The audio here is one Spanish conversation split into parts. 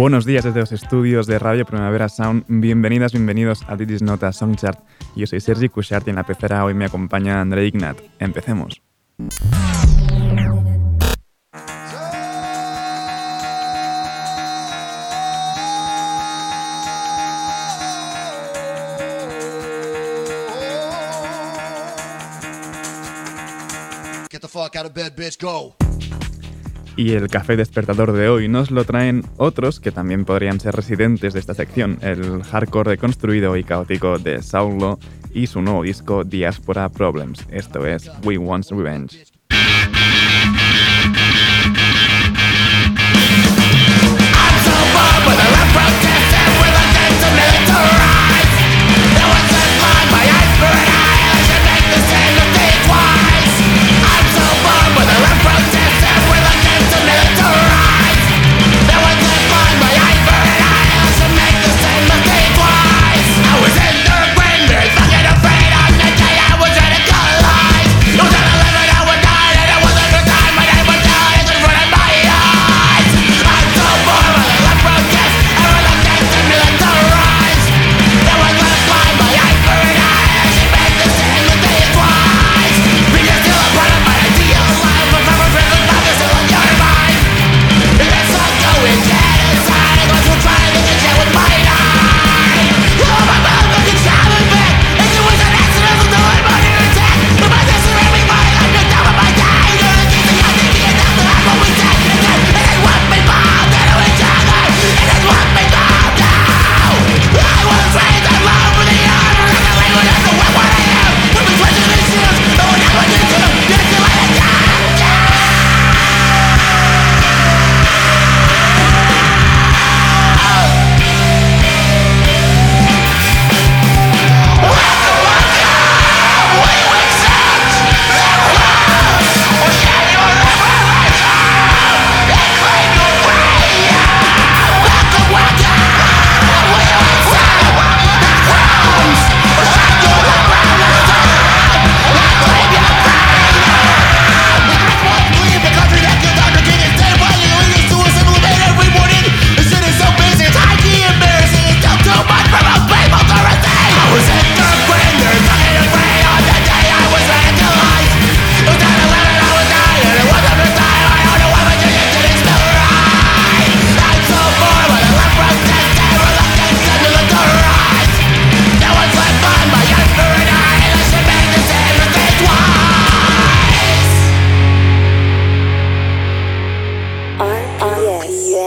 Buenos días desde los estudios de Radio Primavera Sound. Bienvenidas, bienvenidos a This Nota Songchart. Yo soy Sergi Cushart y en la pecera hoy me acompaña André Ignat. Empecemos. Get the fuck out of bed, bitch, go. Y el café despertador de hoy nos lo traen otros que también podrían ser residentes de esta sección, el hardcore reconstruido y caótico de Saulo y su nuevo disco Diaspora Problems, esto es We Want Revenge.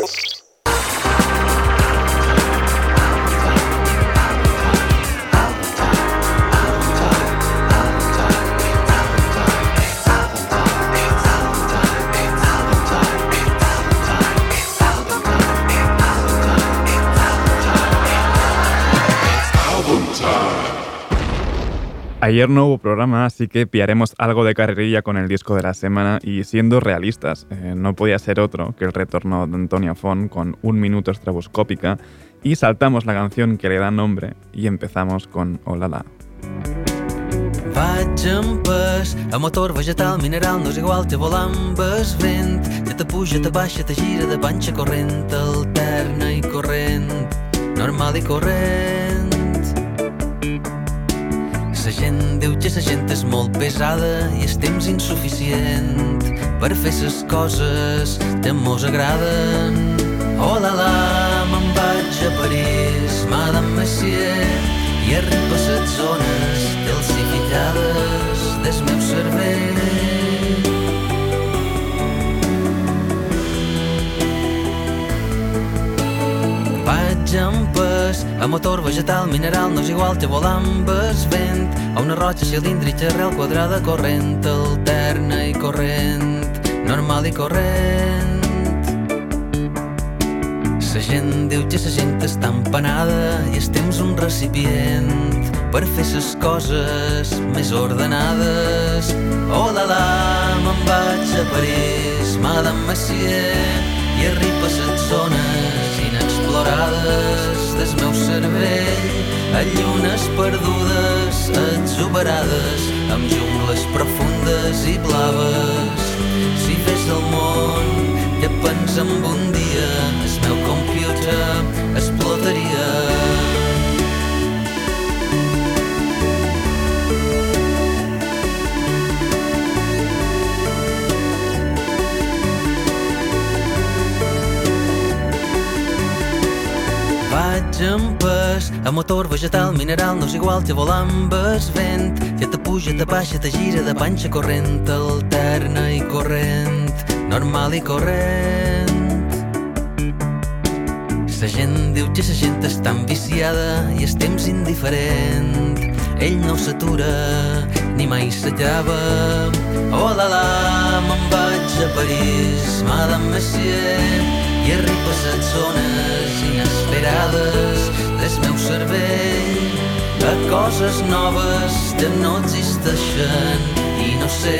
Thank you. Ayer no hubo programa, así que pillaremos algo de carrerilla con el disco de la semana y siendo realistas, eh, no podía ser otro que el retorno de Antonia Font con un minuto estraboscópica y saltamos la canción que le da nombre y empezamos con Olala. La gent diu que la gent és molt pesada i el temps insuficient per fer ses coses que mos agraden. Oh la la, me'n vaig a París, Madame Messier, i arriba a set zones calcificades del meu cervell. Vaig amb París, a motor vegetal mineral no és igual que volar amb el vent. A una roja cilíndrica arrel quadrada corrent Alterna i corrent Normal i corrent. La gent diu que la gent està empanada i el temps un recipient per fer les coses més ordenades. Oh la la, me'n vaig a París, Madame Messier, i arriba a les zones inexplorades del meu cervell, a llunes perdudes, exuberades, amb jungles profundes i blaves. Si fes el món que pensa en un dia el meu computer Vaig en pes, a motor vegetal, mineral, no és igual volar amb el vent, que te puja, te baixa, te gira de panxa corrent, alterna i corrent normal i corrent. La gent diu que la gent està viciada i el temps indiferent. Ell no s'atura, ni mai s'acaba. Oh la la, me'n vaig a París, Madame Messier, i arriba a zones inesperades. Del meu cervell a coses noves que no existeixen. I no sé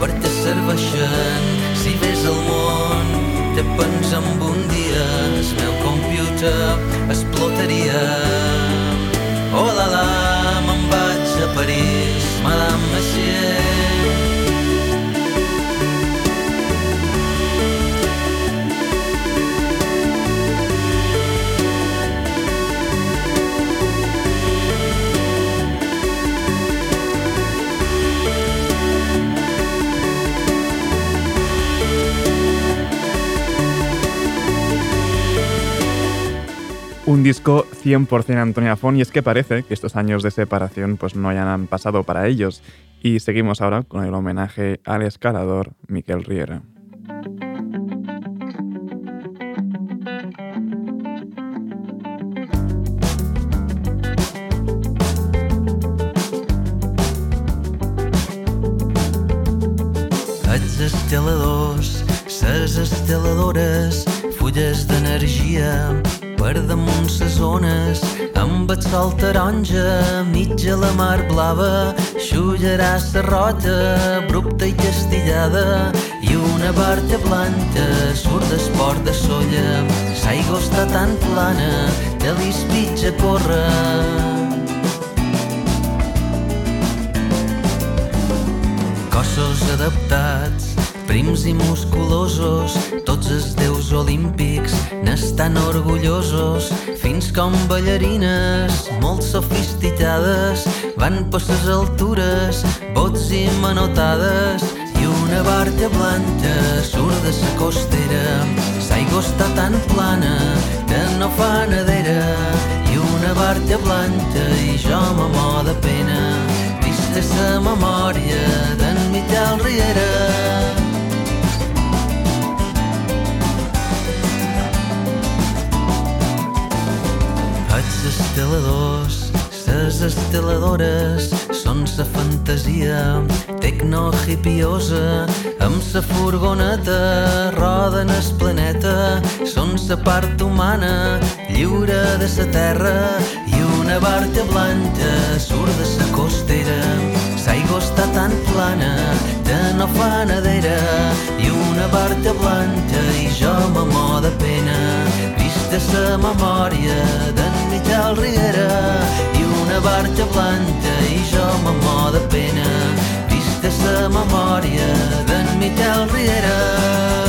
per què serveixen. Si ves el món te pensa en un dia. El meu computer explotaria. Oh la la me'n vaig a París Madame Messier disco 100% Antonia Fon y es que parece que estos años de separación pues no hayan pasado para ellos. Y seguimos ahora con el homenaje al escalador Miquel Riera. Els escaladors, ses escaladores, fulles d'energia, per damunt ses ones. Amb el sol taronja mitja la mar blava xullarà sa roja abrupta i castillada i una barca blanca surt d'esport de solla. L'aigua està tan plana que l'ispitja corre. Cossos adaptats prims i musculosos, tots els déus olímpics n'estan orgullosos, fins com ballarines molt sofisticades van per ses altures, bots i manotades, i una barca blanca surt de sa costera. L'aigua està tan plana que no fa nedera, i una barca blanca i jo m'amor de pena, vista sa memòria d'en Miquel Riera. Esteladors, ses esteladores són sa fantasia tecno-hipiosa amb sa furgoneta roden el planeta són sa part humana lliure de sa terra i una barca blanca surt de sa costera. L'aigua està tan plana que no fa nedera i una barca blanca i jo m'amor de pena vista sa memòria d'en Miquel Riera i una barca blanca i jo m'amor de pena. Vista sa memòria d'en Miquel Riera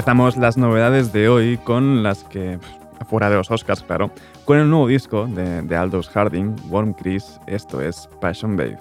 Empezamos las novedades de hoy con las que, fuera de los Oscars, claro, con el nuevo disco de, de Aldous Harding, Warm Chris, esto es Passion Babe.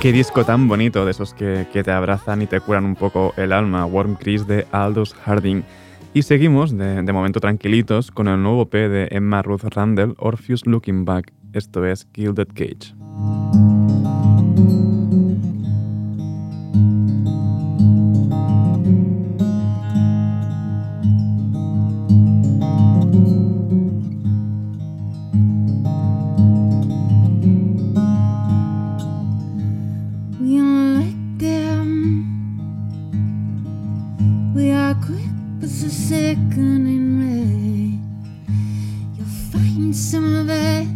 Qué disco tan bonito de esos que, te abrazan y te curan un poco el alma, Warm Chris de Aldous Harding. Y seguimos, de, de momento tranquilitos, con el nuevo P de Emma Ruth Randall, Orpheus Looking Back. Esto es Gilded Cage. thickening rain. You'll find some of us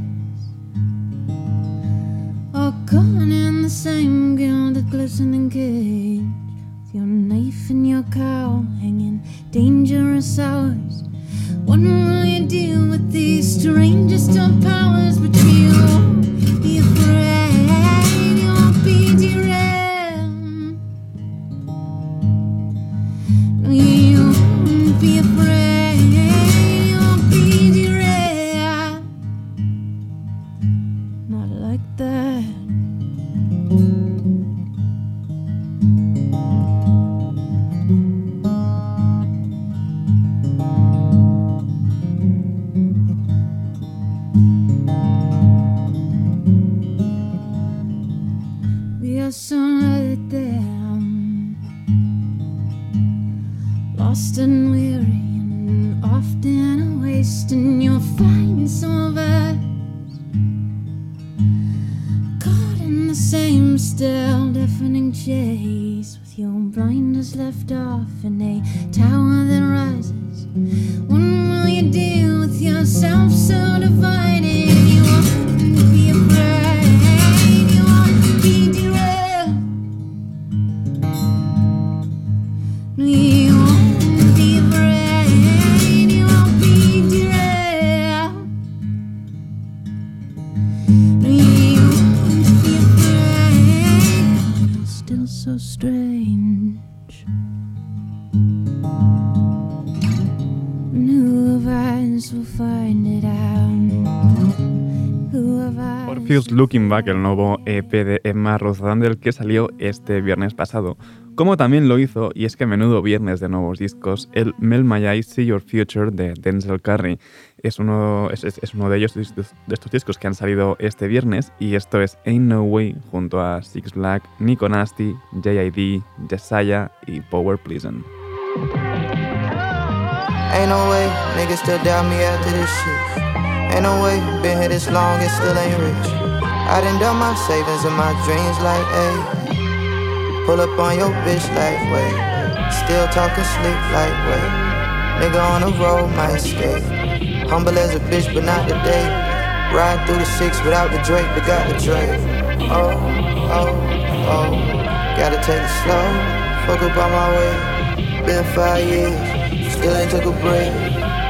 all caught in the same gilded glistening cage. With your knife and your cowl hanging dangerous hours. What will you do with these strangest of powers? But you'll be afraid. Deafening chase with your blinders left off in a tower that rises. When will you deal with yourself so divided? Us Orpheus Looking Back, el nuevo EP de Emma Rosandel que salió este viernes pasado. Como también lo hizo, y es que menudo viernes de nuevos discos, el Mel My Eyes See Your Future de Denzel Curry. Es uno, es, es- es uno de ellos, de estos discos que han salido este viernes, y esto es Ain't No Way junto a Six Black, Nico Nasty, JID, Jesiah y Power Pleasant. Ain't no way, niggas still doubt me after this shit. Ain't no way, been here this long and still ain't rich. I done done my savings and my dreams like, ayy. Pull up on your bitch like, wait. Still talking sleep like, wait. Nigga on the road, might skate. Humble as a bitch, but not today. Ride through the six without the Drake, but got the Drake. Oh, oh, oh. Gotta take it slow. Fuck up on my way. Been five years, still ain't took a break.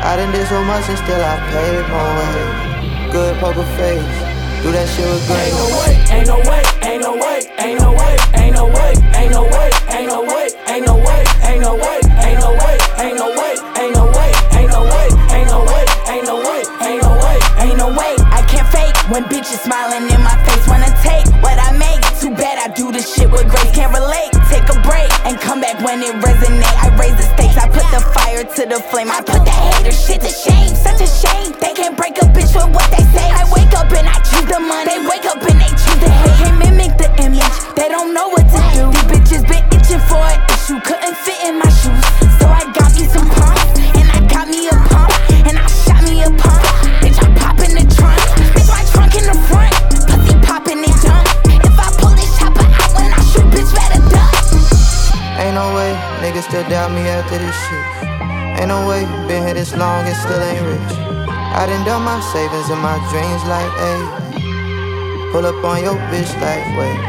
I done did so much and still I paid my way. Good poker face, do that shit with grace. Ain't no way, ain't no way, ain't no way, ain't no way, ain't no way, ain't no way, ain't no way, ain't no way, ain't no way, ain't no way, ain't no way, ain't no way, ain't no way, ain't no way, ain't no way, ain't no way, Ain't no way, I can't fake when bitches smiling in my face. Wanna take what I make. Too bad I do this shit with grace. Can't relate. Take a break and come back when it resonate. I raise the stakes. I put the fire to the flame. I put the hater shit to shame. Shame. Long and still ain't rich. I done done my savings and my dreams like, ayy. Pull up on your bitch like, wait.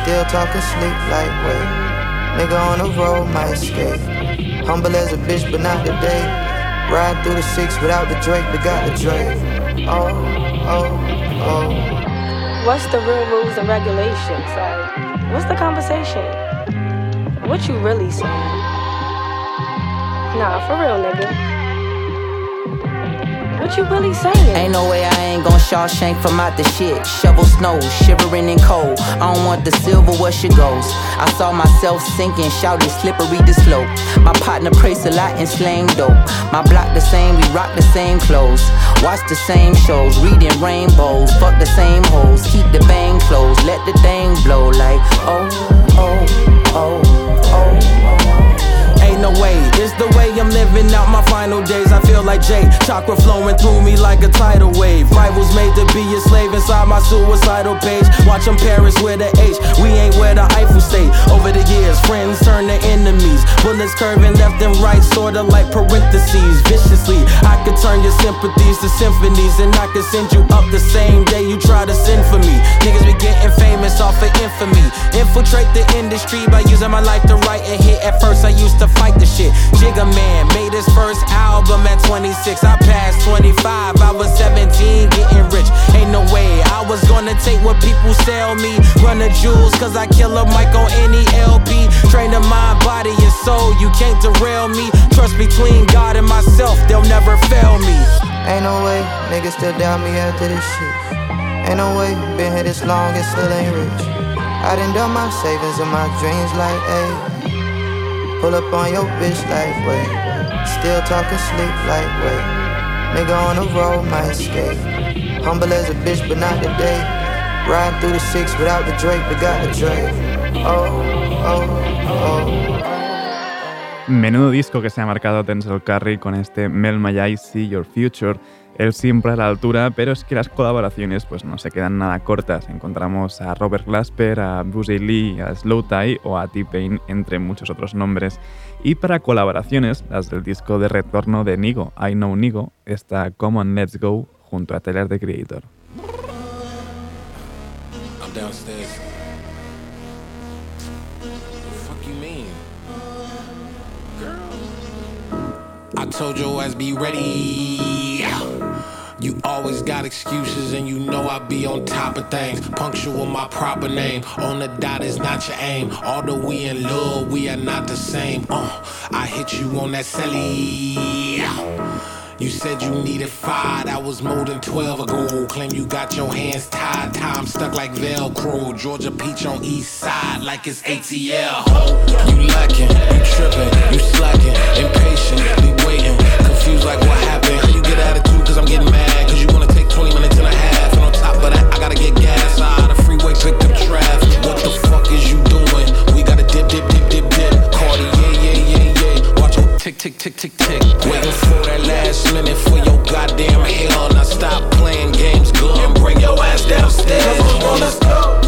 Still talking sleep like, wait. Nigga on the road, might skate. Humble as a bitch, but not today. Ride through the six without the Drake, but got the Drake. Oh, oh, oh. What's the real rules and regulations? Like, what's the conversation? What you really saying? Nah, for real, nigga. What you really saying? Ain't no way I ain't gon' Shawshank from out the shit. Shovel snow, shivering in cold. I don't want the silver, where she goes. I saw myself sinking, shouting slippery the slope. My partner prays a lot and slang dope. My block the same, we rock the same clothes. Watch the same shows, reading rainbows. Fuck the same hoes, keep the bang closed. Let the thing blow like, oh, oh, oh, oh. Ain't no way, it's the way I'm living out my final days. I feel like Jay, chakra flowing through me like a tidal wave. Rivals made to be a slave inside my suicidal page. Watch them Paris with a H, we ain't where the Eiffel State. Over the years, friends turn to enemies. Bullets curving left and right, sorta like parentheses. Viciously, I could turn your sympathies to symphonies, and I could send you up the same day you try to send for me. Niggas be getting famous off of infamy. Infiltrate the industry by using my life to write a hit. At first, I used to fight the shit. Jigga Man made his first album at 26. I passed 25, I was 17, getting rich. Ain't no way I was gonna take what people sell me. Run the jewels, cause I kill a mic on any LP. Train the mind, body, and soul. You can't derail me. Trust between God and myself, they'll never fail me. Ain't no way, niggas still doubt me after this shit. Ain't no way, been here this long and still ain't rich. I done done my savings and my dreams like, ayy. Pull up on your bitch wait. Still talking sleep wait. Nigga on the road, might skate. Humble as a bitch, but not today. Riding through the six without the Drake, but got the Drake. Oh, oh, oh. Menudo disco que se ha marcado Denzel Curry con este Mel My Eyes See Your Future. Él siempre a la altura, pero es que las colaboraciones pues no se quedan nada cortas. Encontramos a Robert Glasper, a Buzzy Lee, a Slow Tie o a T-Pain, entre muchos otros nombres. Y para colaboraciones, las del disco de retorno de Nigo, I Know Nigo, está Common Let's Go junto a Teller the Creator. I told your ass be ready. You always got excuses, and you know I be on top of things. Punctual my proper name. On the dot is not your aim. Although we in love, we are not the same. Uh, I hit you on that celly. You said you needed five, that was more than 12 ago. Claim you got your hands tied, time stuck like Velcro. Georgia Peach on east side like it's ATL. You lacking, you tripping, you slacking, impatiently waiting, confused like what happened. How you get attitude, cause I'm getting mad, cause you wanna take 20 minutes and a half. And on top of that, I gotta get gas out of the freeway, pick up traffic. What the fuck is you doing? We gotta dip, dip, dip, dip, dip. Cardi, yeah, yeah, yeah, yeah. Watch your tick, tick, tick, tick, tick. Waiting for that last minute for your goddamn hell. Now stop playing games, and bring your ass downstairs. Come on, let's go.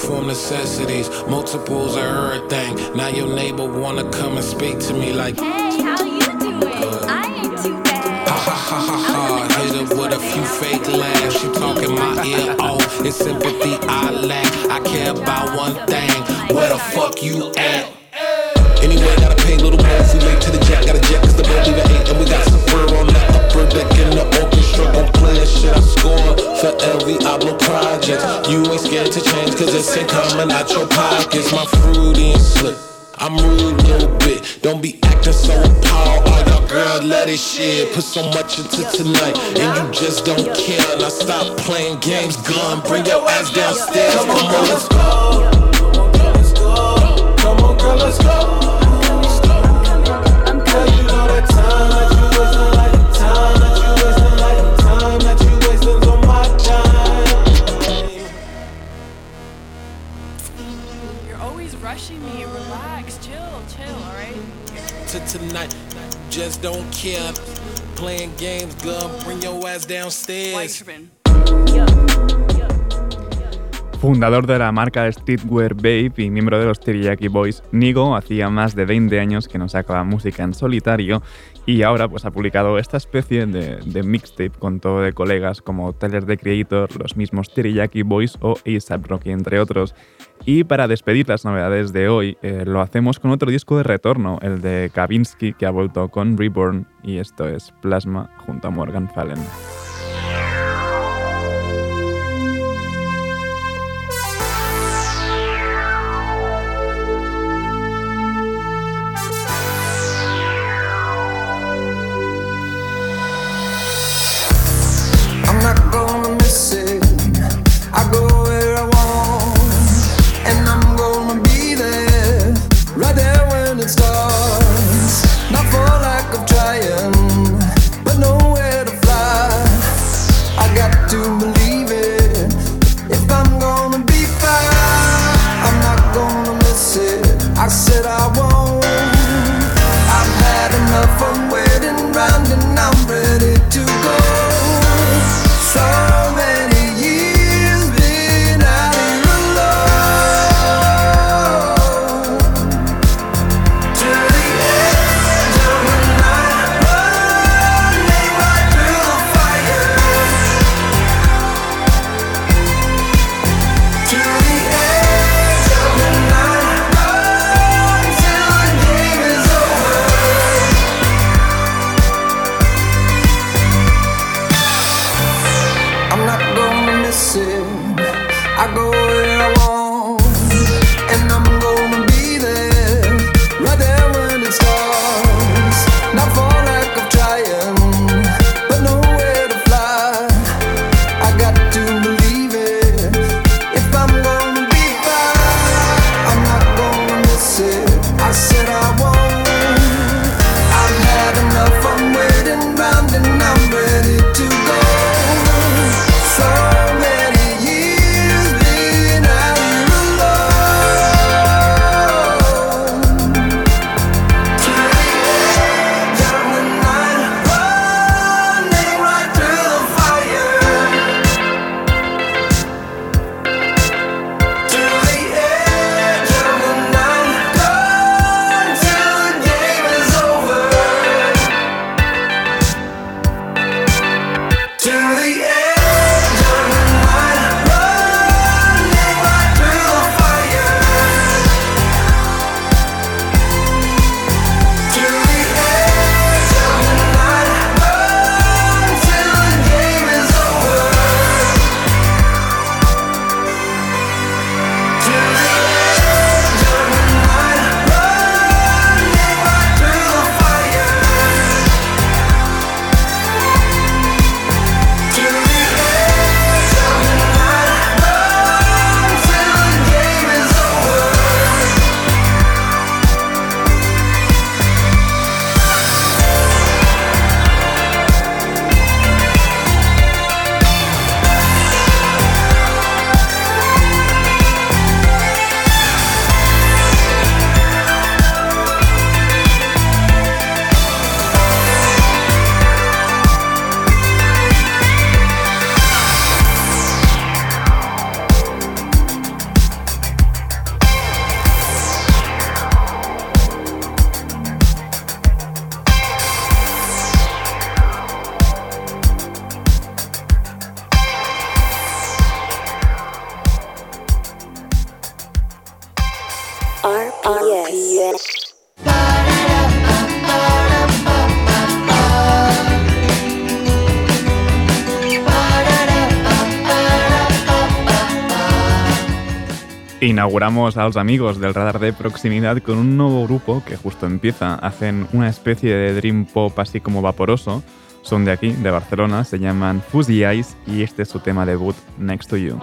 Uniform necessities, multiples of everything. Now your neighbor wanna come and speak to me like. Hey, how you doing? I ain't too bad. Ha ha ha ha ha. Hit her with a few fake laughs. She talking my ear off. It's sympathy I lack. I care about one thing. Where the fuck you at? Anyway, gotta pay little if we late to the jet. Got a jet ain't coming out your pockets. My fruity and slick. I'm rude little bit. Don't be acting so appalled. All y'all girl, let it shit. Put so much into tonight, and you just don't care. Now stop playing games, gun. Bring your ass downstairs. Come on, girl, let's go. Come on, girl, let's go. Fundador de la marca Streetwear Babe y miembro de los Teriyaki Boys, Nigo hacía más de 20 años que no sacaba música en solitario y ahora pues ha publicado esta especie de, de mixtape con todo de colegas como Tyler the Creator, los mismos Teriyaki Boys o ASAP Rocky, entre otros. Y para despedir las novedades de hoy, eh, lo hacemos con otro disco de retorno, el de Kavinsky, que ha vuelto con Reborn, y esto es Plasma junto a Morgan Fallen. said I Inauguramos a los amigos del radar de proximidad con un nuevo grupo que justo empieza. Hacen una especie de dream pop así como vaporoso. Son de aquí, de Barcelona, se llaman Fuzzy Eyes y este es su tema debut, Next to You.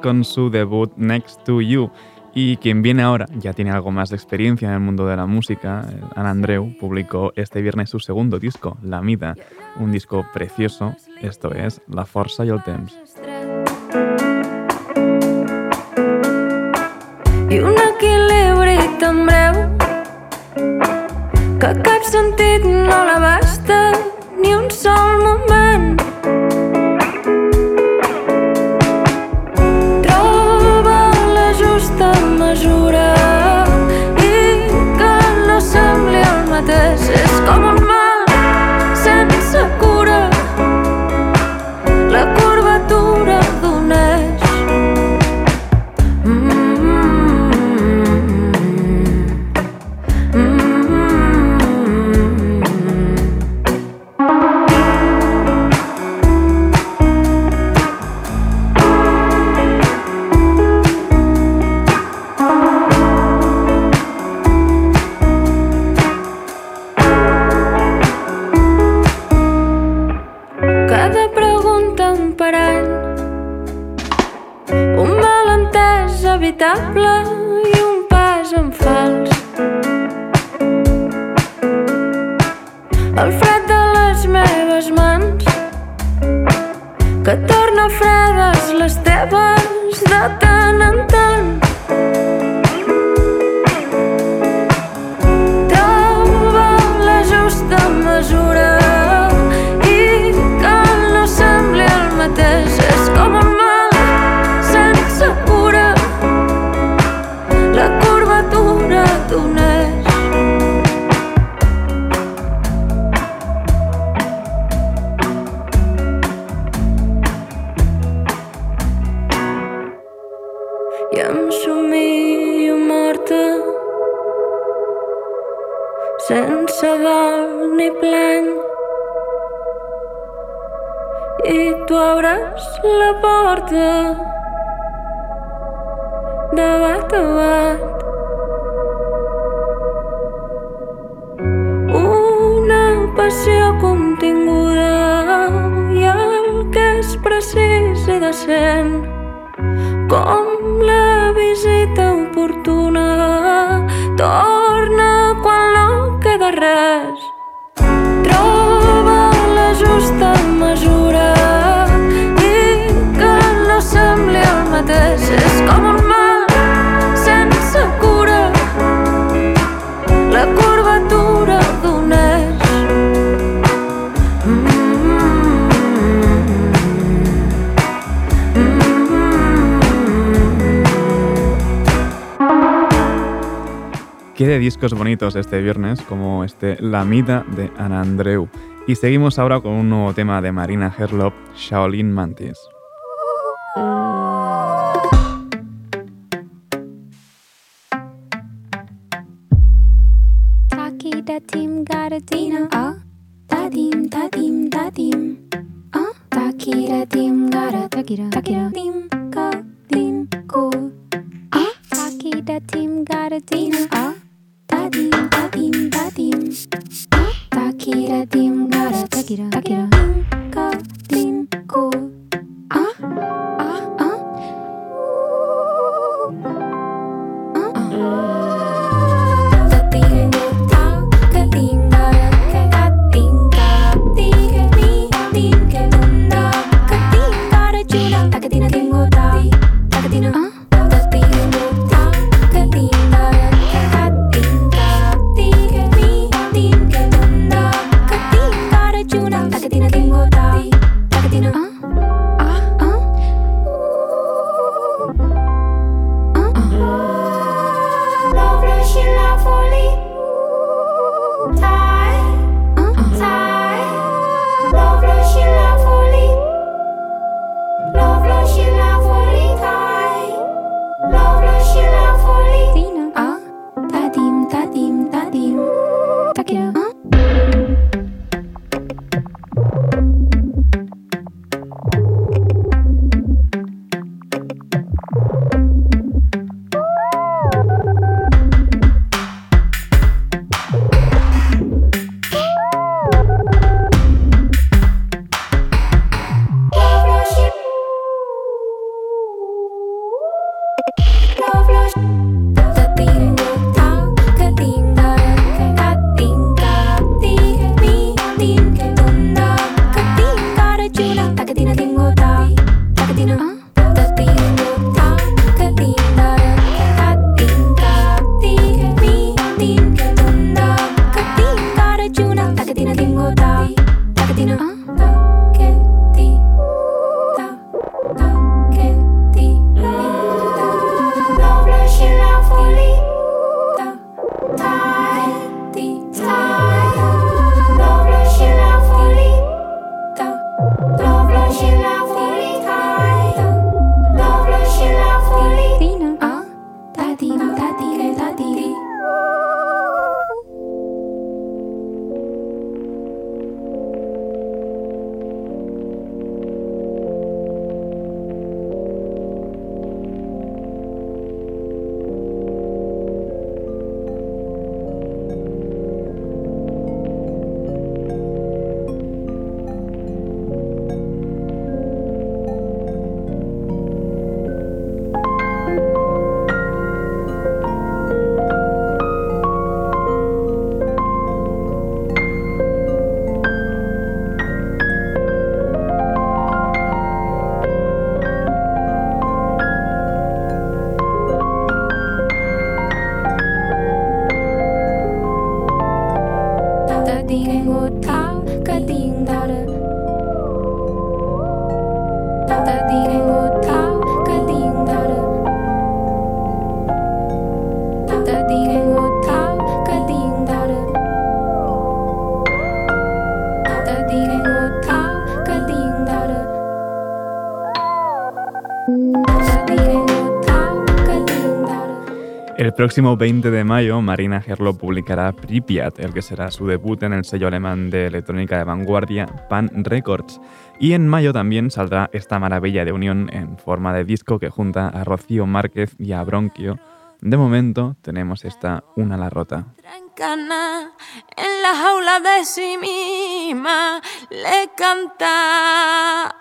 Con su debut Next to You. Y quien viene ahora ya tiene algo más de experiencia en el mundo de la música. Ana Andreu publicó este viernes su segundo disco, La Mida, un disco precioso. Esto es La Força y el Temps. I un equilibri tan breu que cap sentit no l'abasta ni un sol moment Qué discos bonitos este viernes, como este La Mida de Ana Andreu. Y seguimos ahora con un nuevo tema de Marina Herlop, Shaolin Mantis. Takira tim. kira dim gara kira kira kira dim kira próximo 20 de mayo, Marina Gerlo publicará Pripyat, el que será su debut en el sello alemán de electrónica de vanguardia Pan Records. Y en mayo también saldrá esta maravilla de unión en forma de disco que junta a Rocío Márquez y a Bronquio. De momento tenemos esta Una la rota. En la jaula de sí misma le canta.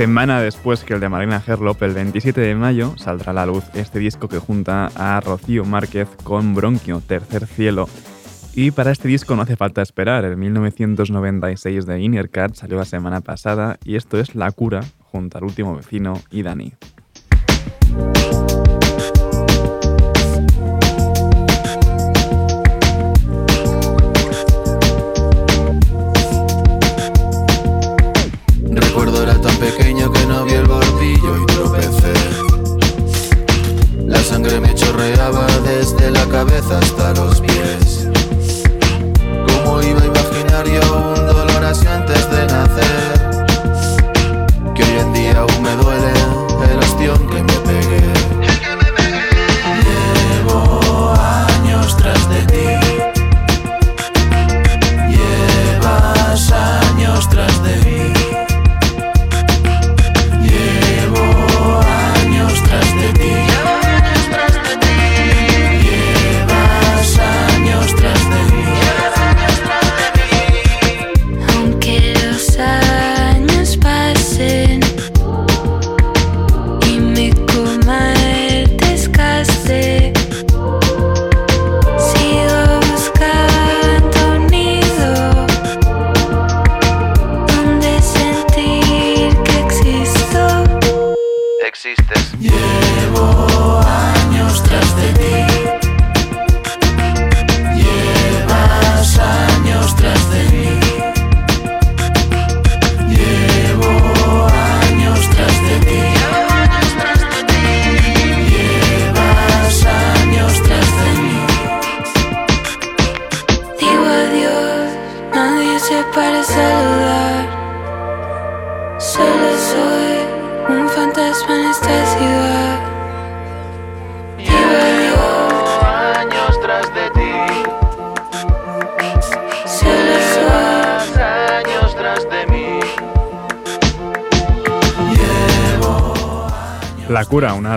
Semana después que el de Marina Herlop, el 27 de mayo, saldrá a la luz este disco que junta a Rocío Márquez con Bronquio, Tercer Cielo. Y para este disco no hace falta esperar, el 1996 de Innercat salió la semana pasada y esto es La Cura junto al último vecino y Dani.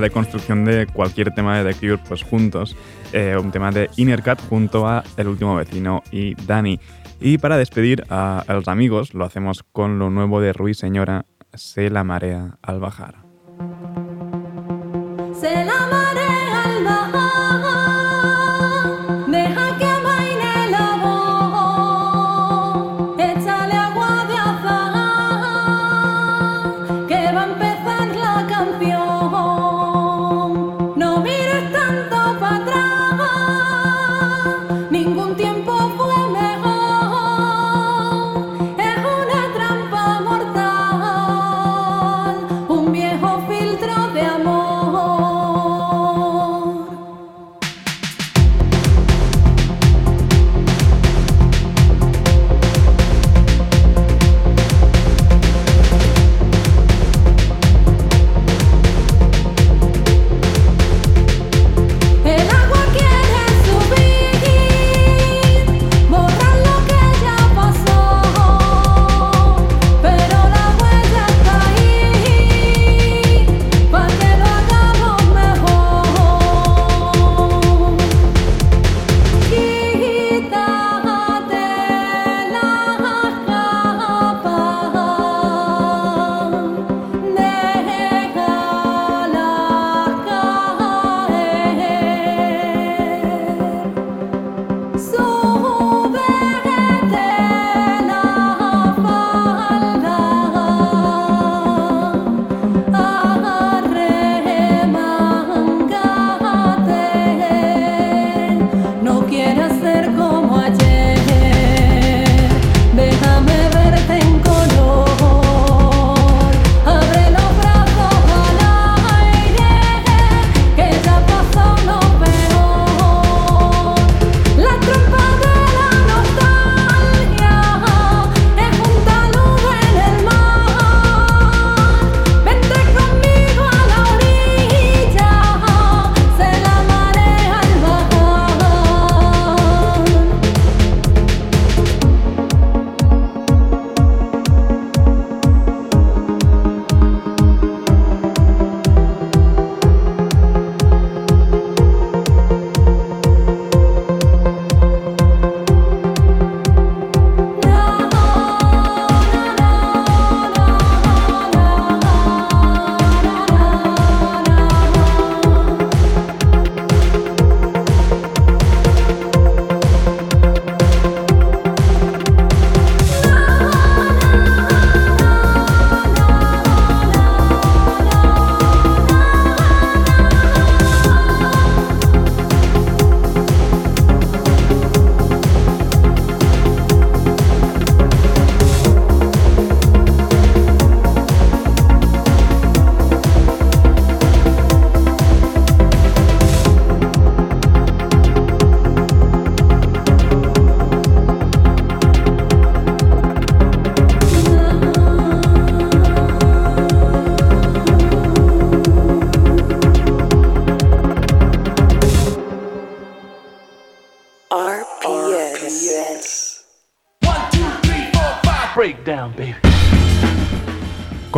Cura, una deconstrucción de cualquier tema de The Cure, pues juntos. Eh, un tema de Inner Cat junto a El último vecino y Dani. Y para despedir a, los amigos, lo hacemos con lo nuevo de Ruiz Señora, Se la marea al bajar. Se la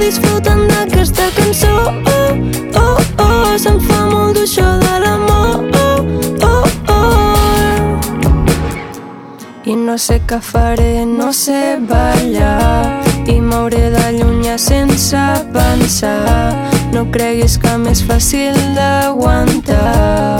disfrutant d'aquesta cançó, oh, oh, oh, se'm fa molt dur això de l'amor, oh, oh, oh. I no sé què faré, no sé ballar i m'hauré d'allunyar sense pensar. No creguis que m'és fàcil d'aguantar.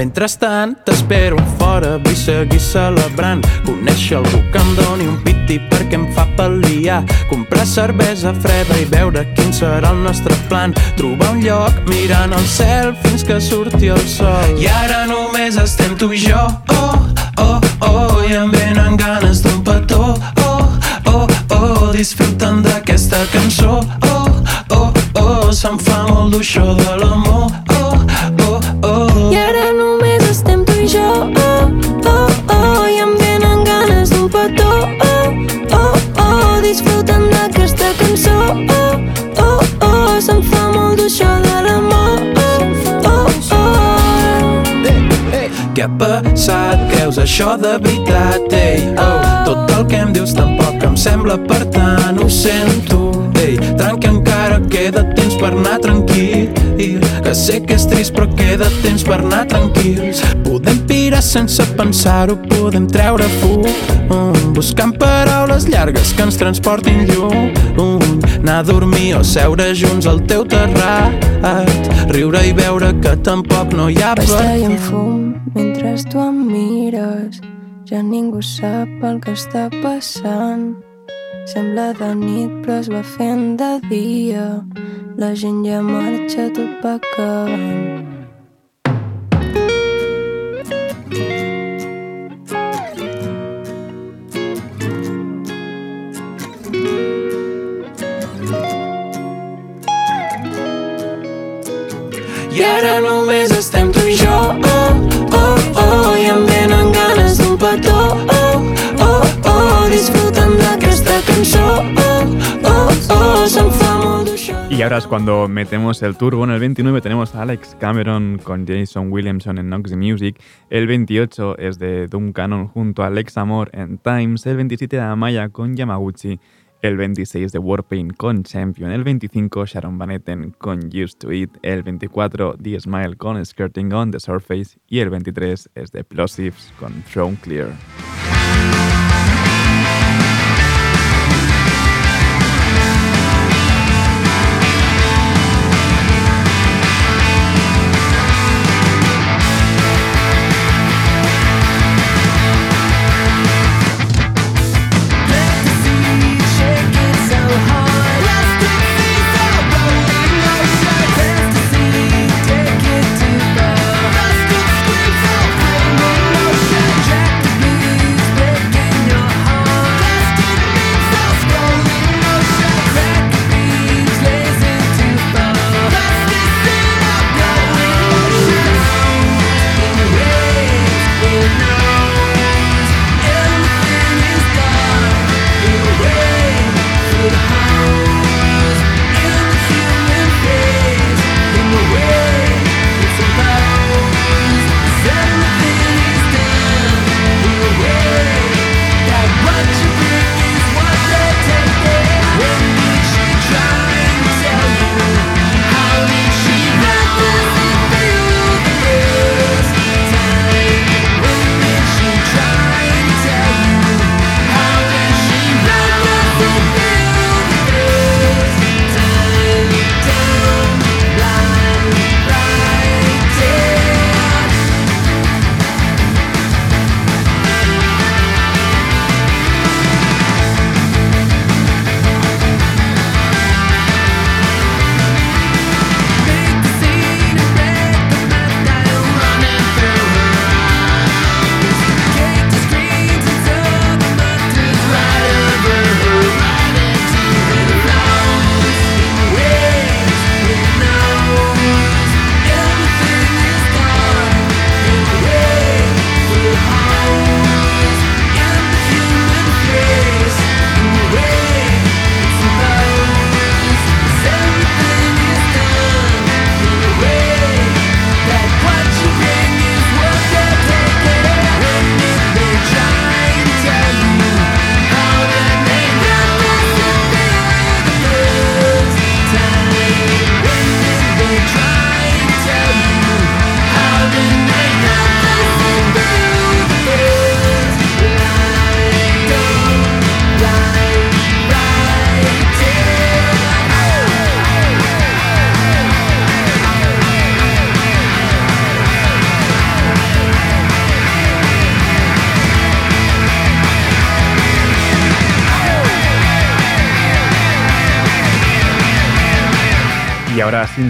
Mentrestant, t'espero fora, vull seguir celebrant. Conèixer algú que em doni un piti perquè em fa pal·liar. Comprar cervesa freda i veure quin serà el nostre plan. Trobar un lloc mirant el cel fins que surti el sol. I ara només estem tu i jo, oh, oh, oh, i em venen ganes d'un petó, oh, oh, oh, disfrutant d'aquesta cançó, oh, oh, oh, molt d'això de l'amor. Ha passat? Creus això de veritat? Ei, oh, tot el que em dius tampoc em sembla per tant, ho sento. Ei, tranqui encara queda temps per anar tranquil. Que sé que és trist però queda temps per anar tranquils. Podem pirar sense pensar-ho, podem treure fum. Um, buscant paraules llargues que ens transportin lluny. Anar a dormir o seure junts al teu terrat. Riure i veure que tampoc no hi ha per en fum mentre tu em mires. Ja ningú sap el que està passant. Sembla de nit però es va fent de dia. La gent ja marxa, tot va acabant. Y ahora es cuando metemos el turbo. En el 29 tenemos a Alex Cameron con Jason Williamson en Noxy Music. El 28 es de Doom Cannon junto a Alex Amor en Times. El 27 de Amaya con Yamaguchi. El 26 de Warpaint con Champion. El 25 Sharon Van Etten con Used to It. El 24 The Smile con Skirting on the Surface. Y el 23 es de Plosives con Throne Clear.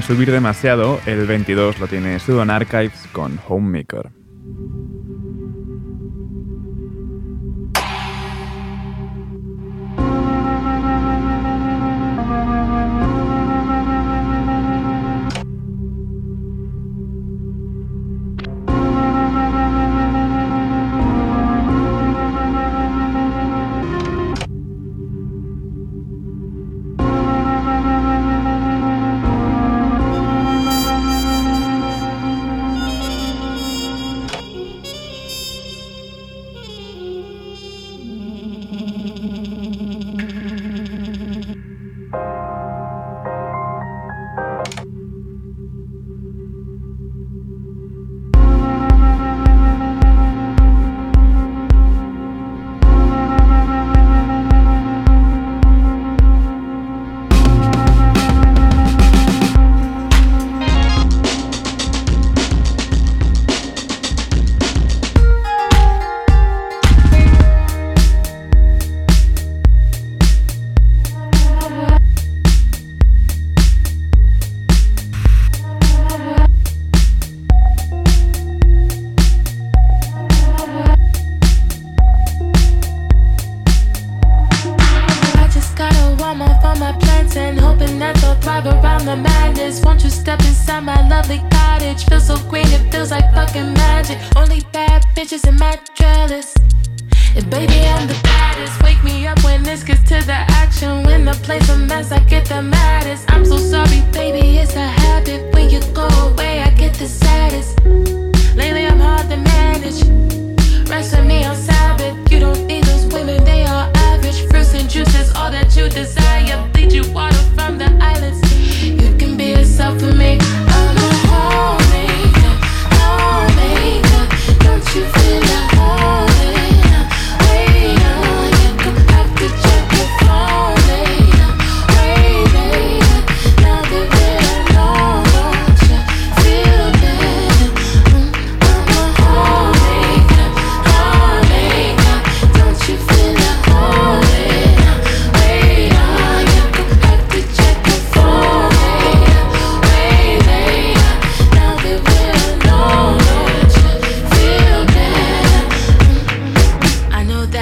Subir demasiado, el 22 lo tiene Sudon Archives con Homemaker.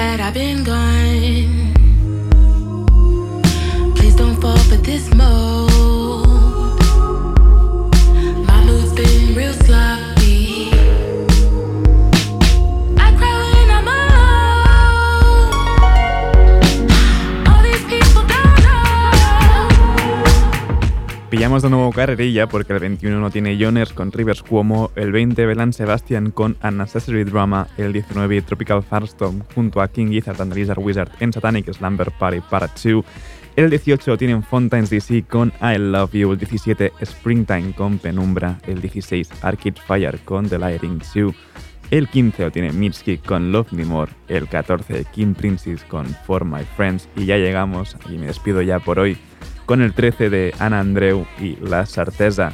That I've been gone. Please don't fall for this mode. Pillamos de nuevo carrerilla porque el 21 no tiene Joners con Rivers Cuomo, el 20 Belan Sebastian con Unnecessary Drama, el 19 Tropical Firestorm junto a King Gizzard and the Lizard Wizard en Satanic Slumber Party Part 2, el 18 tienen Fontaines DC con I Love You, el 17 Springtime con Penumbra, el 16 Arcade Fire con The Lighting 2, el 15 lo tiene Mitski con Love Me More, el 14 Kim Princess con For My Friends y ya llegamos, y me despido ya por hoy, con el 13 de Ana Andreu y La Sartesa.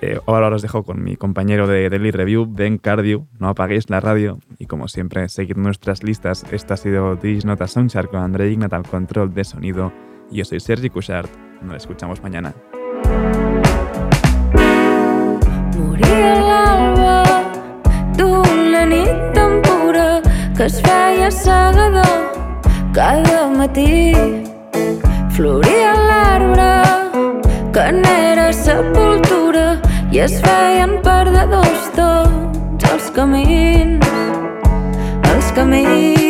Eh, ahora os dejo con mi compañero de Daily Review, Ben Cardio. No apaguéis la radio y como siempre, seguid nuestras listas. Esta ha sido Dish Nota Soundchart con André Ignat al control de sonido. Yo soy Sergi Cushart. Nos escuchamos mañana. Que es feia segador cada matí. Floria l'arbre que n'era sepultura i es feien perdedors tots els camins, els camins.